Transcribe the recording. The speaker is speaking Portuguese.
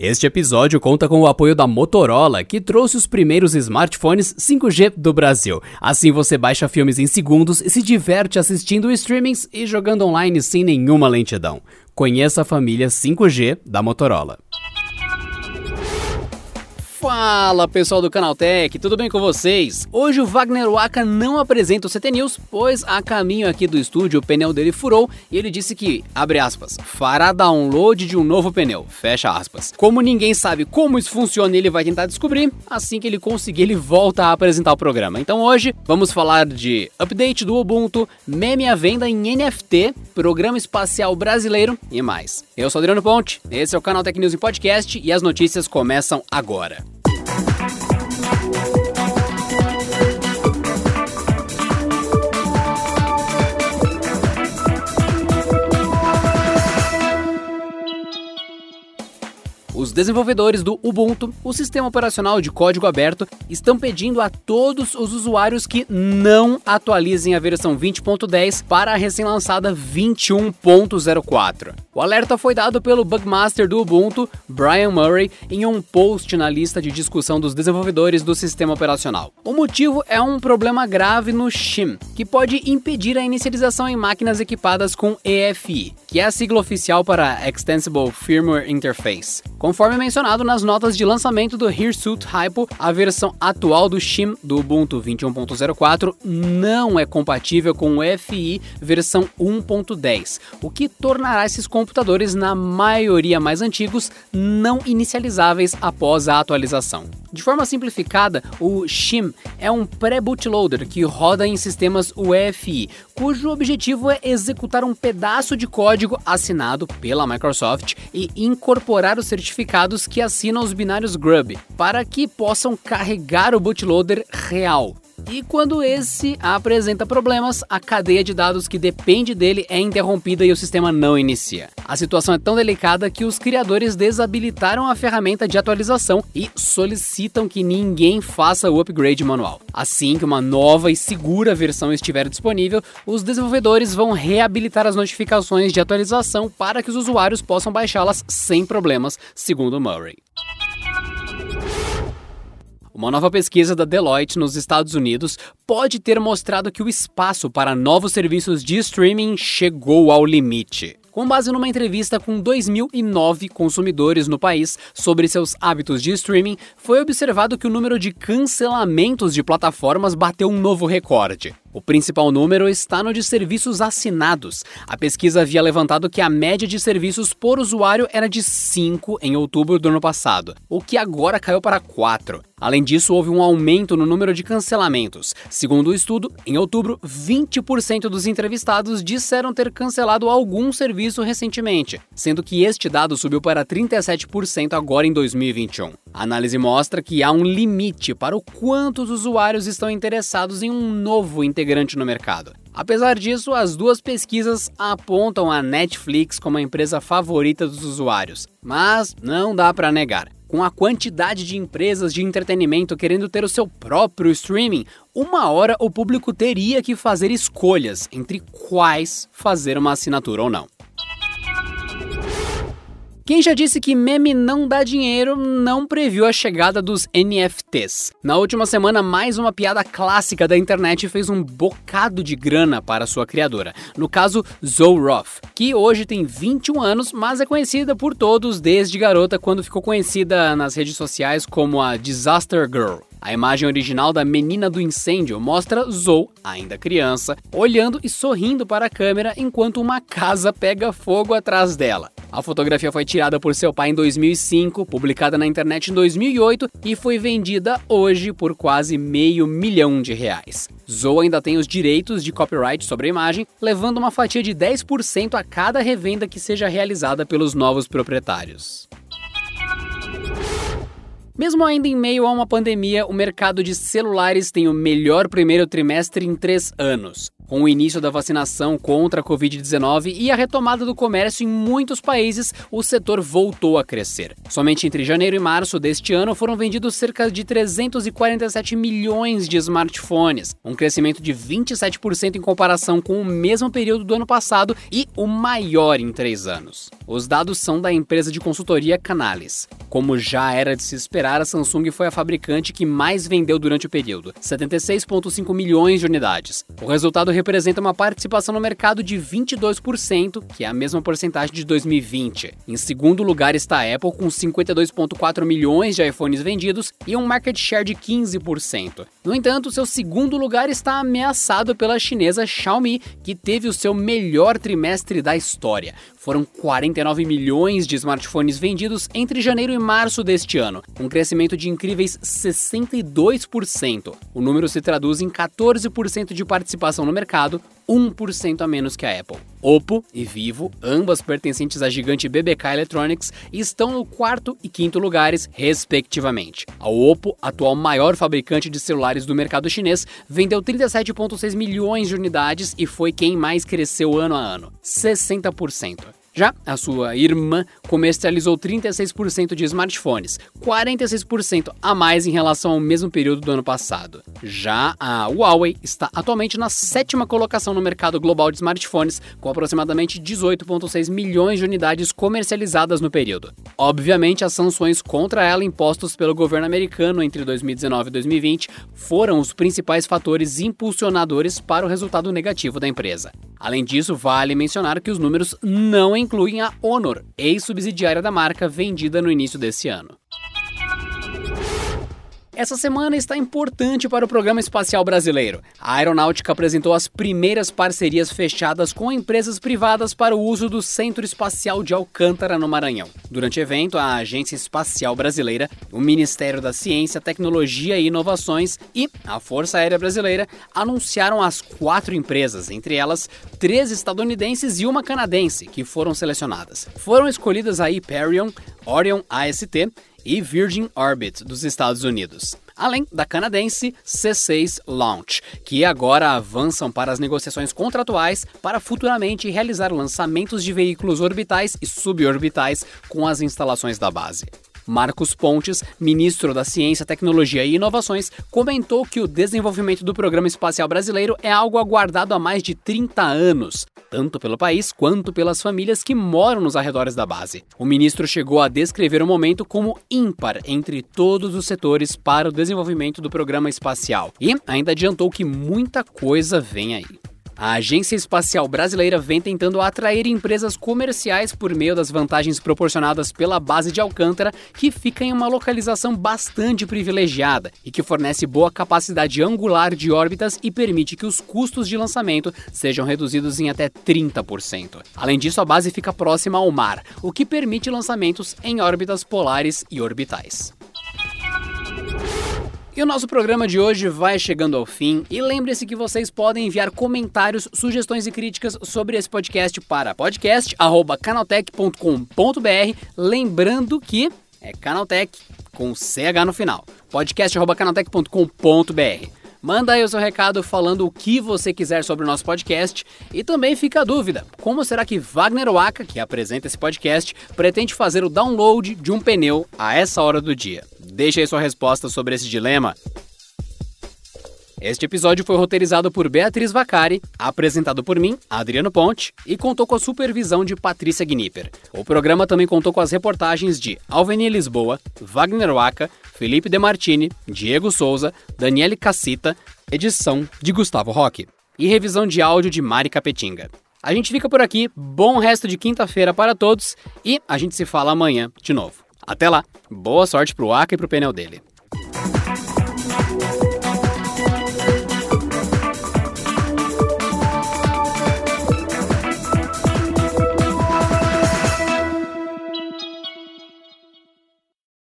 Este episódio conta com o apoio da Motorola, que trouxe os primeiros smartphones 5G do Brasil. Assim você baixa filmes em segundos e se diverte assistindo streamings e jogando online sem nenhuma lentidão. Conheça a família 5G da Motorola. Fala pessoal do Canaltech, tudo bem com vocês? Hoje o Wagner Waka não apresenta o CT News, pois a caminho aqui do estúdio o pneu dele furou e ele disse que, abre aspas, fará download de um novo pneu, fecha aspas. Como ninguém sabe como isso funciona ele vai tentar descobrir, assim que ele conseguir ele volta a apresentar o programa. Então hoje vamos falar de update do Ubuntu, meme à venda em NFT, programa espacial brasileiro e mais. Eu sou Adriano Ponte, esse é o Canaltech News em podcast e as notícias começam agora. Os desenvolvedores do Ubuntu, o sistema operacional de código aberto, estão pedindo a todos os usuários que não atualizem a versão 20.10 para a recém-lançada 21.04. O alerta foi dado pelo bugmaster do Ubuntu, Brian Murray, em um post na lista de discussão dos desenvolvedores do sistema operacional. O motivo é um problema grave no shim, que pode impedir a inicialização em máquinas equipadas com EFI, que é a sigla oficial para Extensible Firmware Interface. Conforme mencionado nas notas de lançamento do Hirsute Hypo, a versão atual do shim do Ubuntu 21.04 não é compatível com o FI versão 1.10, o que tornará esses computadores, na maioria mais antigos, não inicializáveis após a atualização. De forma simplificada, o shim é um pré-bootloader que roda em sistemas UEFI, cujo objetivo é executar um pedaço de código assinado pela Microsoft e incorporar os certificados que assinam os binários Grub, para que possam carregar o bootloader real. E quando esse apresenta problemas, a cadeia de dados que depende dele é interrompida e o sistema não inicia. A situação é tão delicada que os criadores desabilitaram a ferramenta de atualização e solicitam que ninguém faça o upgrade manual. Assim que uma nova e segura versão estiver disponível, os desenvolvedores vão reabilitar as notificações de atualização para que os usuários possam baixá-las sem problemas, segundo Murray. Uma nova pesquisa da Deloitte nos Estados Unidos pode ter mostrado que o espaço para novos serviços de streaming chegou ao limite. Com base numa entrevista com 2.009 consumidores no país sobre seus hábitos de streaming, foi observado que o número de cancelamentos de plataformas bateu um novo recorde. O principal número está no de serviços assinados. A pesquisa havia levantado que a média de serviços por usuário era de 5 em outubro do ano passado, o que agora caiu para 4. Além disso, houve um aumento no número de cancelamentos. Segundo o estudo, em outubro, 20% dos entrevistados disseram ter cancelado algum serviço recentemente, sendo que este dado subiu para 37% agora em 2021. A análise mostra que há um limite para o quanto os usuários estão interessados em um novo integrante no mercado. Apesar disso, as duas pesquisas apontam a Netflix como a empresa favorita dos usuários, mas não dá para negar. Com a quantidade de empresas de entretenimento querendo ter o seu próprio streaming, uma hora o público teria que fazer escolhas entre quais fazer uma assinatura ou não. Quem já disse que meme não dá dinheiro não previu a chegada dos NFTs. Na última semana, mais uma piada clássica da internet fez um bocado de grana para sua criadora. No caso, Zoe Roth, que hoje tem 21 anos, mas é conhecida por todos desde garota quando ficou conhecida nas redes sociais como a Disaster Girl. A imagem original da menina do incêndio mostra Zoe, ainda criança, olhando e sorrindo para a câmera enquanto uma casa pega fogo atrás dela. A fotografia foi tirada por seu pai em 2005, publicada na internet em 2008 e foi vendida hoje por quase meio milhão de reais. Zoe ainda tem os direitos de copyright sobre a imagem, levando uma fatia de 10% a cada revenda que seja realizada pelos novos proprietários. Mesmo ainda em meio a uma pandemia, o mercado de celulares tem o melhor primeiro trimestre em três anos. Com o início da vacinação contra a Covid-19 e a retomada do comércio em muitos países, o setor voltou a crescer. Somente entre janeiro e março deste ano foram vendidos cerca de 347 milhões de smartphones, um crescimento de 27% em comparação com o mesmo período do ano passado e o maior em três anos. Os dados são da empresa de consultoria Canales. Como já era de se esperar, a Samsung foi a fabricante que mais vendeu durante o período, 76,5 milhões de unidades. O resultado representa uma participação no mercado de 22%, que é a mesma porcentagem de 2020. Em segundo lugar está a Apple, com 52,4 milhões de iPhones vendidos e um market share de 15%. No entanto, seu segundo lugar está ameaçado pela chinesa Xiaomi, que teve o seu melhor trimestre da história. Foram 49 milhões de smartphones vendidos entre janeiro e março deste ano, um crescimento de incríveis 62%. O número se traduz em 14% de participação no mercado, 1% a menos que a Apple. Oppo e Vivo, ambas pertencentes à gigante BBK Electronics, estão no quarto e quinto lugares, respectivamente. A Oppo, atual maior fabricante de celulares do mercado chinês, vendeu 37,6 milhões de unidades e foi quem mais cresceu ano a ano, 60%. Já a sua irmã comercializou 36% de smartphones, 46% a mais em relação ao mesmo período do ano passado. Já a Huawei está atualmente na sétima colocação no mercado global de smartphones, com aproximadamente 18,6 milhões de unidades comercializadas no período. Obviamente, as sanções contra ela impostas pelo governo americano entre 2019 e 2020 foram os principais fatores impulsionadores para o resultado negativo da empresa. Além disso, vale mencionar que os números não incluem a Honor, ex-subsidiária da marca vendida no início desse ano. Essa semana está importante para o programa espacial brasileiro. A aeronáutica apresentou as primeiras parcerias fechadas com empresas privadas para o uso do Centro Espacial de Alcântara, no Maranhão. Durante o evento, a Agência Espacial Brasileira, o Ministério da Ciência, Tecnologia e Inovações e a Força Aérea Brasileira anunciaram as quatro empresas, entre elas três estadunidenses e uma canadense, que foram selecionadas. Foram escolhidas a Hyperion, Orion AST e Virgin Orbit dos Estados Unidos, além da canadense C6 Launch, que agora avançam para as negociações contratuais para futuramente realizar lançamentos de veículos orbitais e suborbitais com as instalações da base. Marcos Pontes, ministro da Ciência, Tecnologia e Inovações, comentou que o desenvolvimento do programa espacial brasileiro é algo aguardado há mais de 30 anos, tanto pelo país quanto pelas famílias que moram nos arredores da base. O ministro chegou a descrever o momento como ímpar entre todos os setores para o desenvolvimento do programa espacial e ainda adiantou que muita coisa vem aí. A Agência Espacial Brasileira vem tentando atrair empresas comerciais por meio das vantagens proporcionadas pela base de Alcântara, que fica em uma localização bastante privilegiada e que fornece boa capacidade angular de órbitas e permite que os custos de lançamento sejam reduzidos em até 30%. Além disso, a base fica próxima ao mar, o que permite lançamentos em órbitas polares e orbitais. E o nosso programa de hoje vai chegando ao fim. E lembre-se que vocês podem enviar comentários, sugestões e críticas sobre esse podcast para podcast.canaltech.com.br. Lembrando que é Canaltech com CH no final. podcast.canaltech.com.br. Manda aí o seu recado falando o que você quiser sobre o nosso podcast e também fica a dúvida: como será que Wagner Waka, que apresenta esse podcast, pretende fazer o download de um pneu a essa hora do dia? Deixe aí sua resposta sobre esse dilema. Este episódio foi roteirizado por Beatriz Vacari, apresentado por mim, Adriano Ponte, e contou com a supervisão de Patrícia Gnipper. O programa também contou com as reportagens de Alveni Lisboa, Wagner Waka, Felipe Demartini, Diego Souza, Daniele Cassita, edição de Gustavo Roque e revisão de áudio de Mari Capetinga. A gente fica por aqui, bom resto de quinta-feira para todos e a gente se fala amanhã de novo. Até lá, boa sorte pro Aka e pro pneu dele.